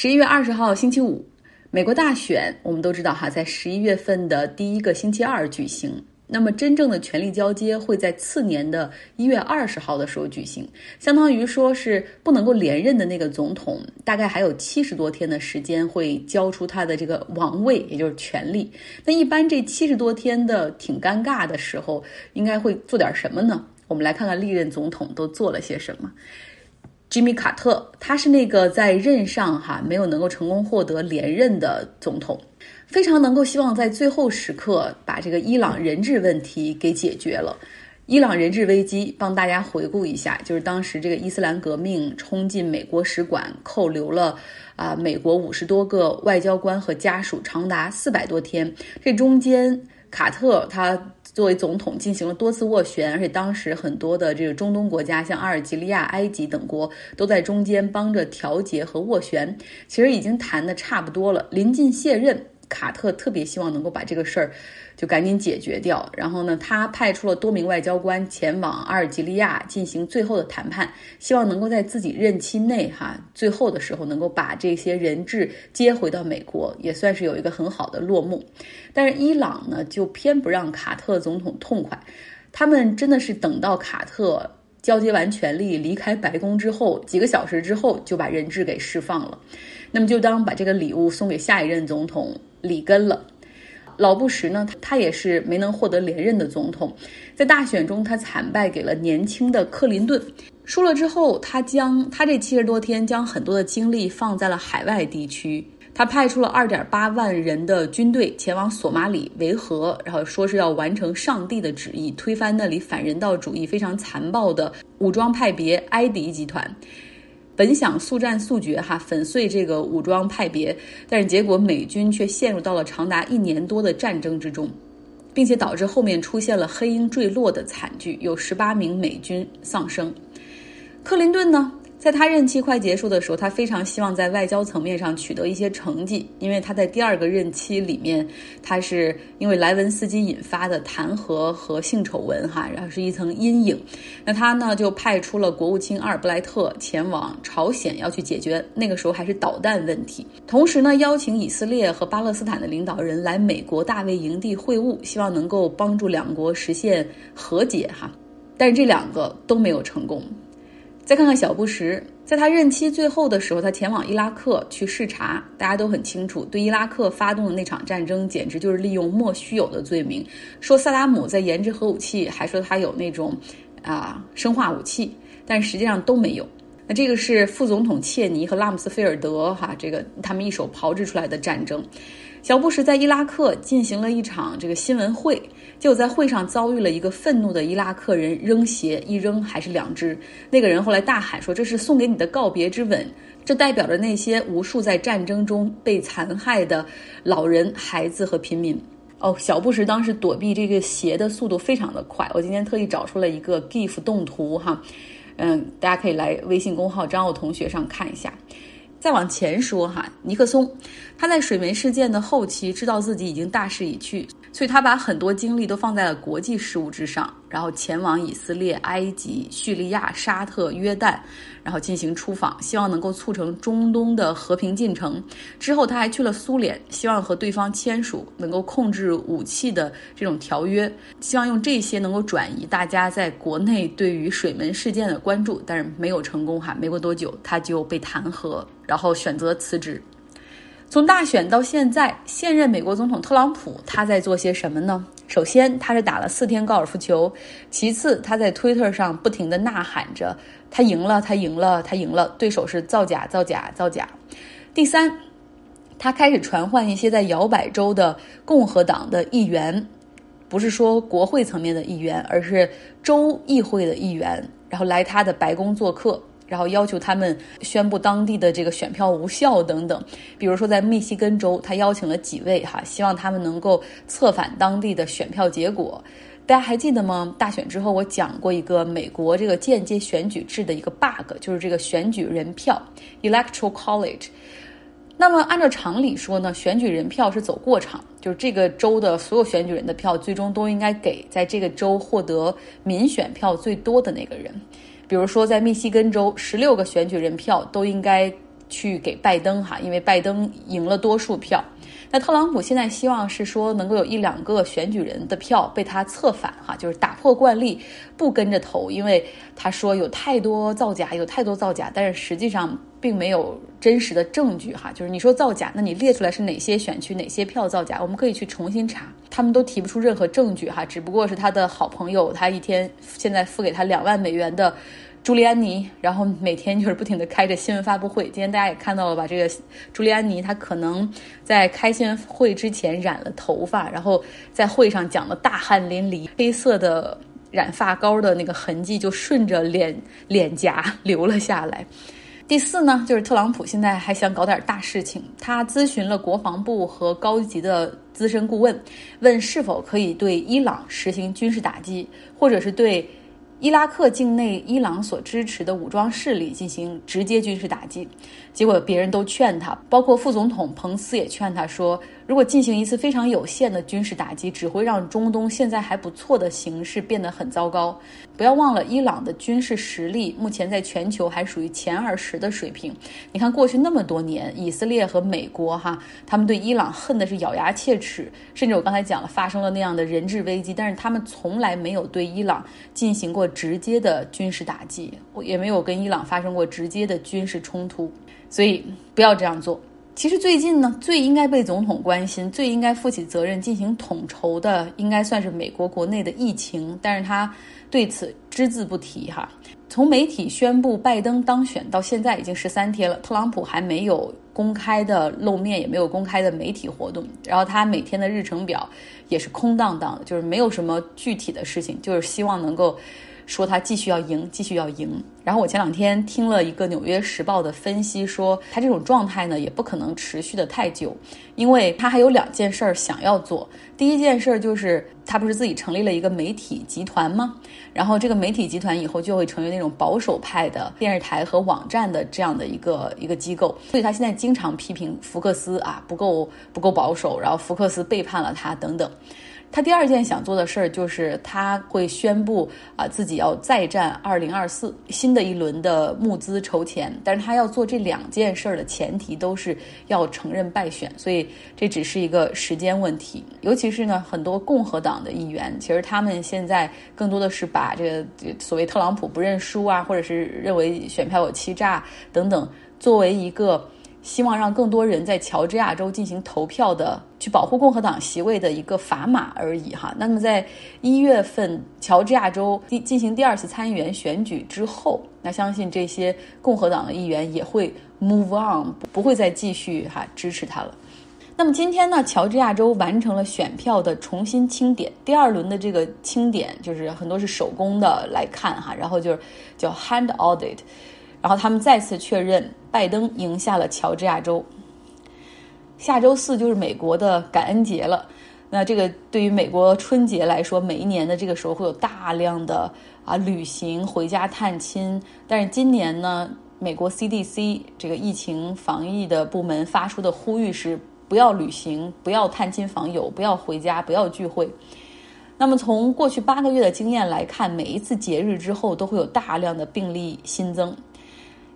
十一月二十号星期五，美国大选，我们都知道哈，在十一月份的第一个星期二举行。那么真正的权力交接会在次年的一月二十号的时候举行，相当于说是不能够连任的那个总统，大概还有七十多天的时间会交出他的这个王位，也就是权力。那一般这七十多天的挺尴尬的时候，应该会做点什么呢？我们来看看历任总统都做了些什么。吉米·卡特，他是那个在任上哈没有能够成功获得连任的总统，非常能够希望在最后时刻把这个伊朗人质问题给解决了。伊朗人质危机，帮大家回顾一下，就是当时这个伊斯兰革命冲进美国使馆，扣留了啊美国五十多个外交官和家属，长达四百多天。这中间，卡特他。作为总统进行了多次斡旋，而且当时很多的这个中东国家，像阿尔及利亚、埃及等国，都在中间帮着调节和斡旋。其实已经谈的差不多了，临近卸任。卡特特别希望能够把这个事儿就赶紧解决掉，然后呢，他派出了多名外交官前往阿尔及利亚进行最后的谈判，希望能够在自己任期内哈最后的时候能够把这些人质接回到美国，也算是有一个很好的落幕。但是伊朗呢，就偏不让卡特总统痛快，他们真的是等到卡特交接完权力离开白宫之后，几个小时之后就把人质给释放了，那么就当把这个礼物送给下一任总统。里根了，老布什呢？他也是没能获得连任的总统，在大选中他惨败给了年轻的克林顿。输了之后，他将他这七十多天将很多的精力放在了海外地区，他派出了二点八万人的军队前往索马里维和，然后说是要完成上帝的旨意，推翻那里反人道主义非常残暴的武装派别埃迪集团。本想速战速决，哈粉碎这个武装派别，但是结果美军却陷入到了长达一年多的战争之中，并且导致后面出现了黑鹰坠落的惨剧，有十八名美军丧生。克林顿呢？在他任期快结束的时候，他非常希望在外交层面上取得一些成绩，因为他在第二个任期里面，他是因为莱文斯基引发的弹劾和性丑闻，哈，然后是一层阴影。那他呢就派出了国务卿阿尔布莱特前往朝鲜，要去解决那个时候还是导弹问题。同时呢，邀请以色列和巴勒斯坦的领导人来美国大卫营地会晤，希望能够帮助两国实现和解，哈。但是这两个都没有成功。再看看小布什，在他任期最后的时候，他前往伊拉克去视察。大家都很清楚，对伊拉克发动的那场战争，简直就是利用莫须有的罪名，说萨达姆在研制核武器，还说他有那种啊生化武器，但实际上都没有。那这个是副总统切尼和拉姆斯菲尔德哈，这个他们一手炮制出来的战争。小布什在伊拉克进行了一场这个新闻会。结果在会上遭遇了一个愤怒的伊拉克人扔鞋，一扔还是两只。那个人后来大喊说：“这是送给你的告别之吻。”这代表着那些无数在战争中被残害的老人、孩子和平民。哦，小布什当时躲避这个鞋的速度非常的快。我今天特意找出了一个 GIF 动图哈，嗯，大家可以来微信公号张奥同学上看一下。再往前说哈，尼克松他在水门事件的后期知道自己已经大势已去。所以他把很多精力都放在了国际事务之上，然后前往以色列、埃及、叙利亚、沙特、约旦，然后进行出访，希望能够促成中东的和平进程。之后他还去了苏联，希望和对方签署能够控制武器的这种条约，希望用这些能够转移大家在国内对于水门事件的关注，但是没有成功哈。没过多久他就被弹劾，然后选择辞职。从大选到现在，现任美国总统特朗普他在做些什么呢？首先，他是打了四天高尔夫球；其次，他在推特上不停地呐喊着“他赢了，他赢了，他赢了”，对手是造假、造假、造假。第三，他开始传唤一些在摇摆州的共和党的议员，不是说国会层面的议员，而是州议会的议员，然后来他的白宫做客。然后要求他们宣布当地的这个选票无效等等，比如说在密西根州，他邀请了几位哈，希望他们能够策反当地的选票结果。大家还记得吗？大选之后我讲过一个美国这个间接选举制的一个 bug，就是这个选举人票 （electoral college）。那么按照常理说呢，选举人票是走过场，就是这个州的所有选举人的票最终都应该给在这个州获得民选票最多的那个人。比如说，在密西根州，十六个选举人票都应该去给拜登哈，因为拜登赢了多数票。那特朗普现在希望是说能够有一两个选举人的票被他策反哈，就是打破惯例，不跟着投，因为他说有太多造假，有太多造假，但是实际上并没有真实的证据哈，就是你说造假，那你列出来是哪些选区哪些票造假，我们可以去重新查，他们都提不出任何证据哈，只不过是他的好朋友，他一天现在付给他两万美元的。朱利安尼，然后每天就是不停的开着新闻发布会。今天大家也看到了吧？这个朱利安尼他可能在开新闻会之前染了头发，然后在会上讲的大汗淋漓，黑色的染发膏的那个痕迹就顺着脸脸颊流了下来。第四呢，就是特朗普现在还想搞点大事情，他咨询了国防部和高级的资深顾问，问是否可以对伊朗实行军事打击，或者是对。伊拉克境内，伊朗所支持的武装势力进行直接军事打击，结果别人都劝他，包括副总统彭斯也劝他说。如果进行一次非常有限的军事打击，只会让中东现在还不错的形势变得很糟糕。不要忘了，伊朗的军事实力目前在全球还属于前二十的水平。你看，过去那么多年，以色列和美国哈，他们对伊朗恨的是咬牙切齿，甚至我刚才讲了，发生了那样的人质危机，但是他们从来没有对伊朗进行过直接的军事打击，也没有跟伊朗发生过直接的军事冲突。所以，不要这样做。其实最近呢，最应该被总统关心、最应该负起责任进行统筹的，应该算是美国国内的疫情，但是他对此只字不提哈。从媒体宣布拜登当选到现在已经十三天了，特朗普还没有公开的露面，也没有公开的媒体活动，然后他每天的日程表也是空荡荡的，就是没有什么具体的事情，就是希望能够。说他继续要赢，继续要赢。然后我前两天听了一个《纽约时报》的分析，说他这种状态呢也不可能持续的太久，因为他还有两件事儿想要做。第一件事儿就是他不是自己成立了一个媒体集团吗？然后这个媒体集团以后就会成为那种保守派的电视台和网站的这样的一个一个机构。所以他现在经常批评福克斯啊不够不够保守，然后福克斯背叛了他等等。他第二件想做的事儿就是他会宣布啊自己要再战二零二四新的一轮的募资筹钱，但是他要做这两件事儿的前提都是要承认败选，所以这只是一个时间问题。尤其是呢，很多共和党的议员，其实他们现在更多的是把这个所谓特朗普不认输啊，或者是认为选票有欺诈等等，作为一个。希望让更多人在乔治亚州进行投票的，去保护共和党席位的一个砝码而已哈。那么在一月份乔治亚州进进行第二次参议员选举之后，那相信这些共和党的议员也会 move on，不会再继续哈支持他了。那么今天呢，乔治亚州完成了选票的重新清点，第二轮的这个清点就是很多是手工的来看哈，然后就是叫 hand audit。然后他们再次确认，拜登赢下了乔治亚州。下周四就是美国的感恩节了。那这个对于美国春节来说，每一年的这个时候会有大量的啊旅行、回家探亲。但是今年呢，美国 CDC 这个疫情防疫的部门发出的呼吁是：不要旅行，不要探亲访友，不要回家，不要聚会。那么从过去八个月的经验来看，每一次节日之后都会有大量的病例新增。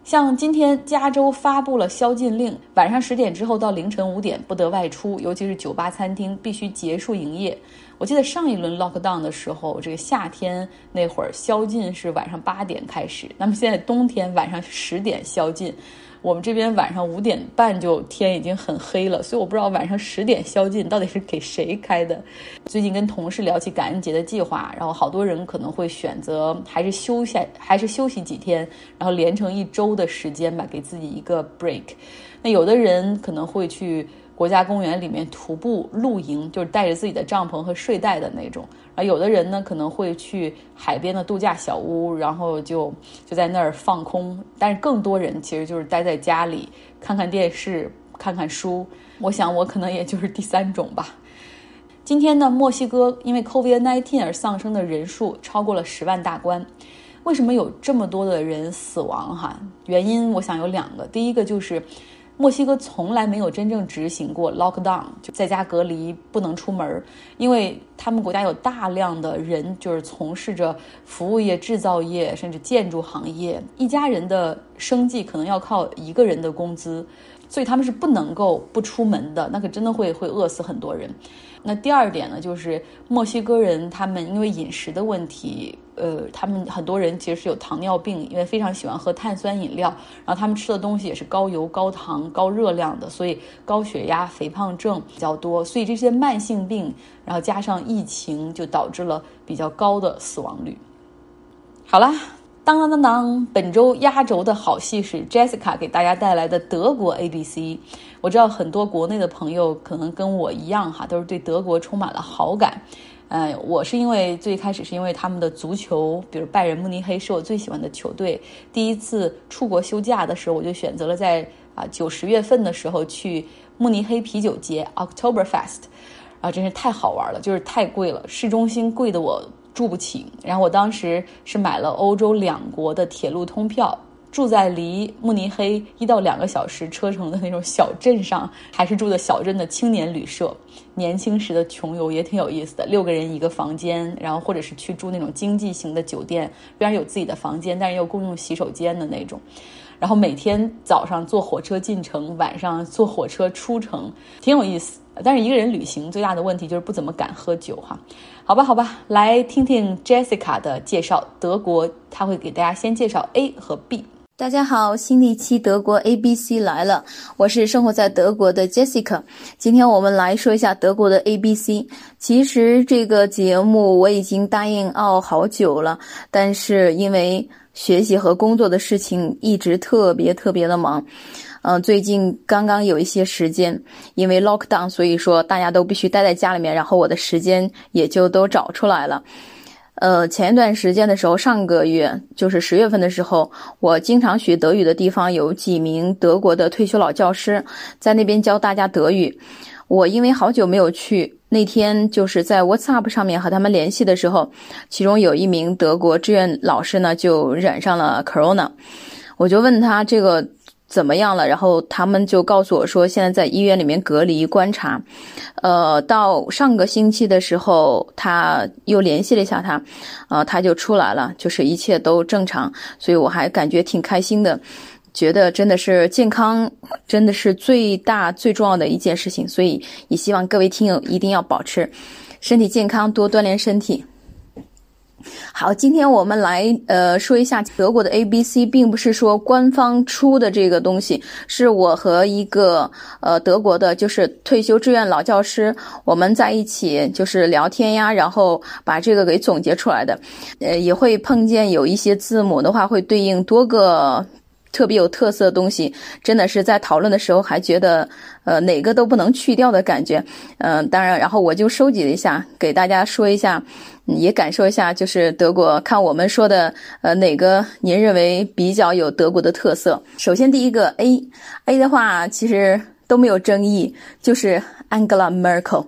像今天，加州发布了宵禁令，晚上十点之后到凌晨五点不得外出，尤其是酒吧、餐厅必须结束营业。我记得上一轮 lockdown 的时候，这个夏天那会儿宵禁是晚上八点开始，那么现在冬天晚上十点宵禁。我们这边晚上五点半就天已经很黑了，所以我不知道晚上十点宵禁到底是给谁开的。最近跟同事聊起感恩节的计划，然后好多人可能会选择还是休下，还是休息几天，然后连成一周的时间吧，给自己一个 break。那有的人可能会去。国家公园里面徒步露营，就是带着自己的帐篷和睡袋的那种。啊，有的人呢可能会去海边的度假小屋，然后就就在那儿放空。但是更多人其实就是待在家里看看电视、看看书。我想我可能也就是第三种吧。今天呢，墨西哥因为 COVID-19 而丧生的人数超过了十万大关。为什么有这么多的人死亡？哈，原因我想有两个。第一个就是。墨西哥从来没有真正执行过 lockdown，就在家隔离不能出门，因为他们国家有大量的人就是从事着服务业、制造业甚至建筑行业，一家人的生计可能要靠一个人的工资，所以他们是不能够不出门的，那可真的会会饿死很多人。那第二点呢，就是墨西哥人他们因为饮食的问题，呃，他们很多人其实是有糖尿病，因为非常喜欢喝碳酸饮料，然后他们吃的东西也是高油、高糖、高热量的，所以高血压、肥胖症比较多。所以这些慢性病，然后加上疫情，就导致了比较高的死亡率。好啦。当当当当！本周压轴的好戏是 Jessica 给大家带来的德国 ABC。我知道很多国内的朋友可能跟我一样哈，都是对德国充满了好感。呃，我是因为最开始是因为他们的足球，比如拜仁慕尼黑是我最喜欢的球队。第一次出国休假的时候，我就选择了在啊九十月份的时候去慕尼黑啤酒节 Oktoberfest，啊，真是太好玩了，就是太贵了，市中心贵的我。住不起，然后我当时是买了欧洲两国的铁路通票，住在离慕尼黑一到两个小时车程的那种小镇上，还是住的小镇的青年旅社。年轻时的穷游也挺有意思的，六个人一个房间，然后或者是去住那种经济型的酒店，虽然有自己的房间，但是又共用洗手间的那种。然后每天早上坐火车进城，晚上坐火车出城，挺有意思。但是一个人旅行最大的问题就是不怎么敢喝酒哈。好吧，好吧，来听听 Jessica 的介绍。德国，他会给大家先介绍 A 和 B。大家好，新的一期德国 A B C 来了，我是生活在德国的 Jessica。今天我们来说一下德国的 A B C。其实这个节目我已经答应奥好久了，但是因为学习和工作的事情一直特别特别的忙。嗯，最近刚刚有一些时间，因为 lockdown，所以说大家都必须待在家里面，然后我的时间也就都找出来了。呃，前一段时间的时候，上个月就是十月份的时候，我经常学德语的地方有几名德国的退休老教师在那边教大家德语。我因为好久没有去，那天就是在 WhatsApp 上面和他们联系的时候，其中有一名德国志愿老师呢就染上了 corona，我就问他这个。怎么样了？然后他们就告诉我说，现在在医院里面隔离观察。呃，到上个星期的时候，他又联系了一下他，呃，他就出来了，就是一切都正常。所以我还感觉挺开心的，觉得真的是健康，真的是最大最重要的一件事情。所以也希望各位听友一定要保持身体健康，多锻炼身体。好，今天我们来呃说一下德国的 A B C，并不是说官方出的这个东西，是我和一个呃德国的，就是退休志愿老教师，我们在一起就是聊天呀，然后把这个给总结出来的，呃也会碰见有一些字母的话会对应多个。特别有特色的东西，真的是在讨论的时候还觉得，呃，哪个都不能去掉的感觉。嗯，当然，然后我就收集了一下，给大家说一下，也感受一下，就是德国，看我们说的，呃，哪个您认为比较有德国的特色？首先，第一个 A，A 的话其实都没有争议，就是 Angela Merkel，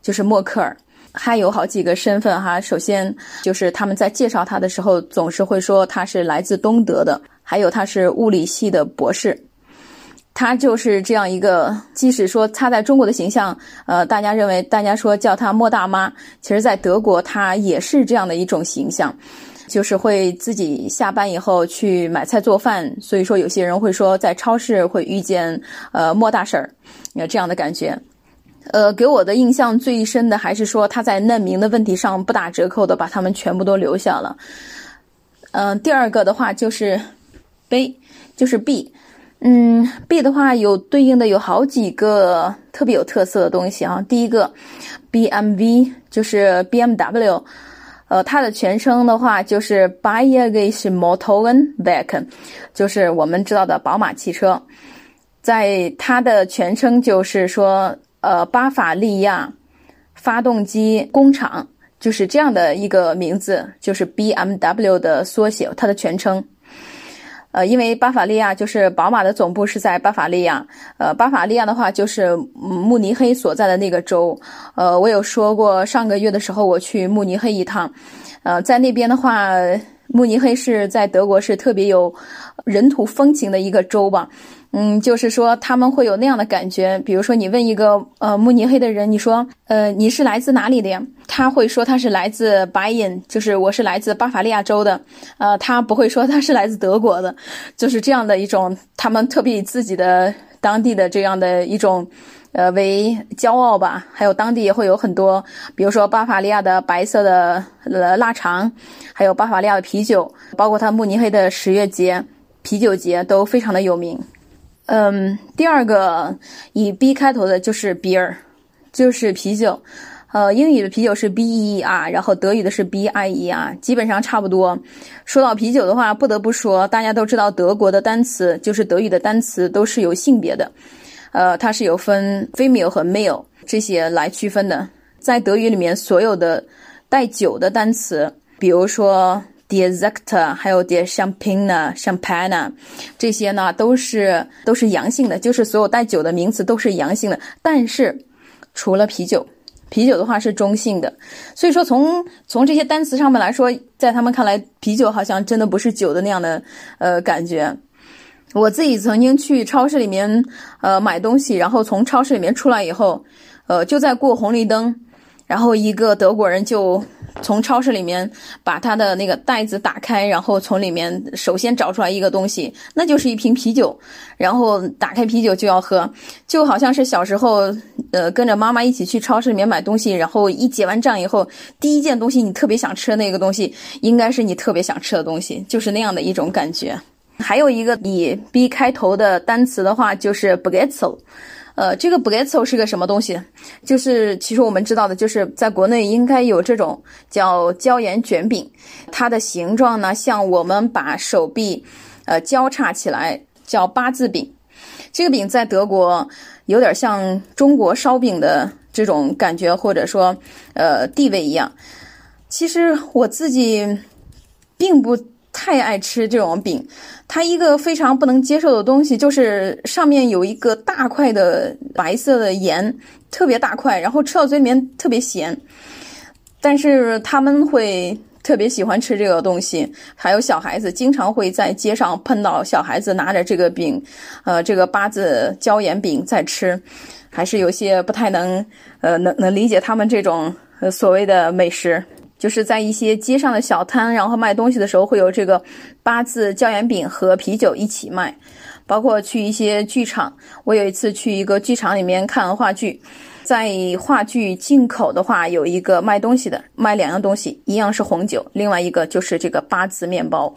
就是默克尔。还有好几个身份哈。首先就是他们在介绍他的时候，总是会说他是来自东德的，还有他是物理系的博士。他就是这样一个，即使说他在中国的形象，呃，大家认为大家说叫他莫大妈，其实在德国他也是这样的一种形象，就是会自己下班以后去买菜做饭。所以说有些人会说在超市会遇见呃莫大婶儿，有这样的感觉。呃，给我的印象最深的还是说他在难民的问题上不打折扣的把他们全部都留下了。嗯，第二个的话就是 B，就是 B，嗯，B 的话有对应的有好几个特别有特色的东西啊。第一个 BMW 就是 BMW，呃，它的全称的话就是 Bayerische Motorenwerk，就是我们知道的宝马汽车，在它的全称就是说。呃，巴伐利亚发动机工厂就是这样的一个名字，就是 BMW 的缩写，它的全称。呃，因为巴伐利亚就是宝马的总部是在巴伐利亚，呃，巴伐利亚的话就是慕尼黑所在的那个州。呃，我有说过，上个月的时候我去慕尼黑一趟，呃，在那边的话。慕尼黑是在德国是特别有人土风情的一个州吧。嗯，就是说他们会有那样的感觉。比如说，你问一个呃慕尼黑的人，你说呃你是来自哪里的呀？他会说他是来自白银，就是我是来自巴伐利亚州的。呃，他不会说他是来自德国的，就是这样的一种，他们特别以自己的当地的这样的一种呃为骄傲吧。还有当地也会有很多，比如说巴伐利亚的白色的呃腊肠，还有巴伐利亚的啤酒，包括他慕尼黑的十月节啤酒节都非常的有名。嗯，第二个以 B 开头的就是 beer，就是啤酒。呃，英语的啤酒是 B E E R，然后德语的是 B I E R，基本上差不多。说到啤酒的话，不得不说，大家都知道德国的单词，就是德语的单词都是有性别的。呃，它是有分 female 和 male 这些来区分的。在德语里面，所有的带酒的单词，比如说。d e s e c t 还有 d e champagne、champagne，这些呢都是都是阳性的，就是所有带酒的名词都是阳性的。但是除了啤酒，啤酒的话是中性的。所以说从从这些单词上面来说，在他们看来，啤酒好像真的不是酒的那样的呃感觉。我自己曾经去超市里面呃买东西，然后从超市里面出来以后，呃就在过红绿灯。然后一个德国人就从超市里面把他的那个袋子打开，然后从里面首先找出来一个东西，那就是一瓶啤酒。然后打开啤酒就要喝，就好像是小时候，呃，跟着妈妈一起去超市里面买东西，然后一结完账以后，第一件东西你特别想吃的那个东西，应该是你特别想吃的东西，就是那样的一种感觉。还有一个以 B 开头的单词的话，就是 b a g e t t e 呃，这个 b a g e t t e 是个什么东西？就是其实我们知道的，就是在国内应该有这种叫椒盐卷饼，它的形状呢像我们把手臂，呃交叉起来叫八字饼。这个饼在德国有点像中国烧饼的这种感觉，或者说呃地位一样。其实我自己并不。太爱吃这种饼，它一个非常不能接受的东西就是上面有一个大块的白色的盐，特别大块，然后吃到嘴里面特别咸。但是他们会特别喜欢吃这个东西，还有小孩子经常会在街上碰到小孩子拿着这个饼，呃，这个八字椒盐饼在吃，还是有些不太能，呃，能能理解他们这种呃所谓的美食。就是在一些街上的小摊，然后卖东西的时候，会有这个八字椒盐饼和啤酒一起卖。包括去一些剧场，我有一次去一个剧场里面看话剧，在话剧进口的话，有一个卖东西的，卖两样东西，一样是红酒，另外一个就是这个八字面包。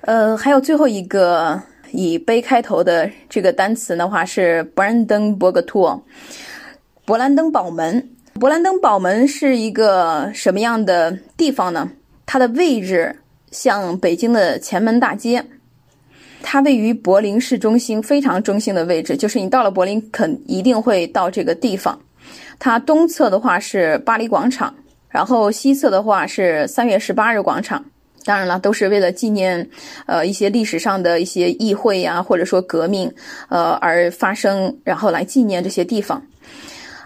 呃，还有最后一个以“杯”开头的这个单词的话是 “Brandenburg-Tor”，勃兰登堡门。勃兰登堡门是一个什么样的地方呢？它的位置像北京的前门大街，它位于柏林市中心非常中心的位置，就是你到了柏林，肯一定会到这个地方。它东侧的话是巴黎广场，然后西侧的话是三月十八日广场。当然了，都是为了纪念呃一些历史上的一些议会呀，或者说革命呃而发生，然后来纪念这些地方。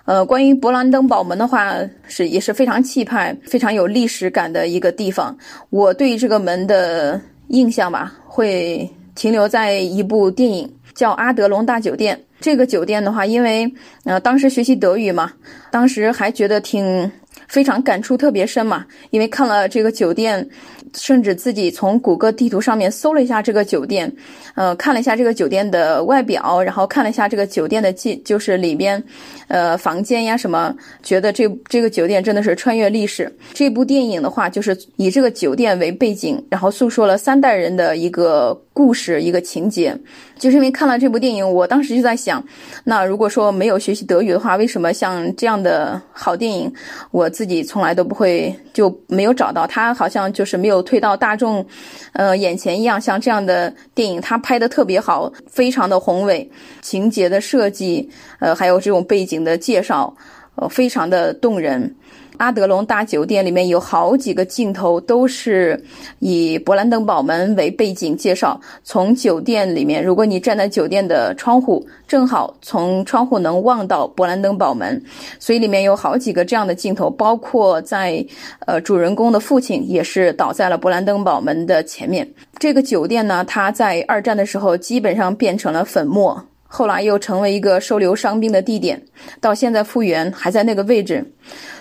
呃，关于勃兰登堡门的话，是也是非常气派、非常有历史感的一个地方。我对这个门的印象吧，会停留在一部电影叫《阿德隆大酒店》。这个酒店的话，因为呃当时学习德语嘛，当时还觉得挺非常感触特别深嘛，因为看了这个酒店。甚至自己从谷歌地图上面搜了一下这个酒店，呃，看了一下这个酒店的外表，然后看了一下这个酒店的记，就是里边，呃，房间呀什么，觉得这这个酒店真的是穿越历史。这部电影的话，就是以这个酒店为背景，然后诉说了三代人的一个故事，一个情节。就是因为看了这部电影，我当时就在想，那如果说没有学习德语的话，为什么像这样的好电影，我自己从来都不会就没有找到？它好像就是没有推到大众，呃眼前一样。像这样的电影，它拍的特别好，非常的宏伟，情节的设计，呃，还有这种背景的介绍，呃，非常的动人。阿德隆大酒店里面有好几个镜头都是以勃兰登堡门为背景介绍。从酒店里面，如果你站在酒店的窗户，正好从窗户能望到勃兰登堡门，所以里面有好几个这样的镜头。包括在呃，主人公的父亲也是倒在了勃兰登堡门的前面。这个酒店呢，它在二战的时候基本上变成了粉末。后来又成为一个收留伤兵的地点，到现在复原还在那个位置，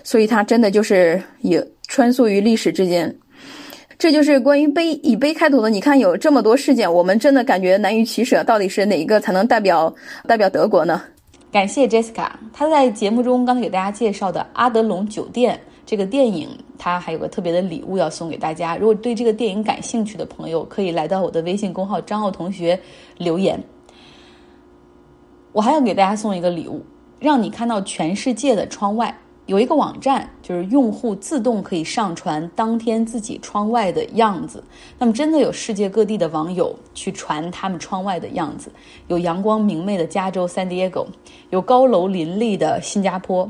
所以它真的就是也穿梭于历史之间。这就是关于碑以碑开头的。你看有这么多事件，我们真的感觉难于取舍，到底是哪一个才能代表代表德国呢？感谢 Jessica，她在节目中刚才给大家介绍的《阿德隆酒店》这个电影，她还有个特别的礼物要送给大家。如果对这个电影感兴趣的朋友，可以来到我的微信公号张奥同学留言。我还要给大家送一个礼物，让你看到全世界的窗外。有一个网站，就是用户自动可以上传当天自己窗外的样子。那么，真的有世界各地的网友去传他们窗外的样子。有阳光明媚的加州 San Diego，有高楼林立的新加坡，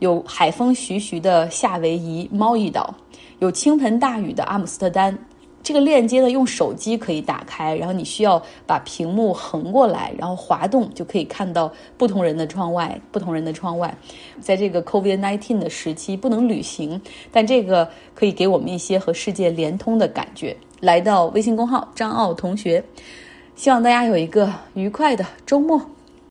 有海风徐徐的夏威夷猫一岛，有倾盆大雨的阿姆斯特丹。这个链接呢，用手机可以打开，然后你需要把屏幕横过来，然后滑动就可以看到不同人的窗外，不同人的窗外。在这个 COVID-19 的时期，不能旅行，但这个可以给我们一些和世界连通的感觉。来到微信公号张奥同学，希望大家有一个愉快的周末。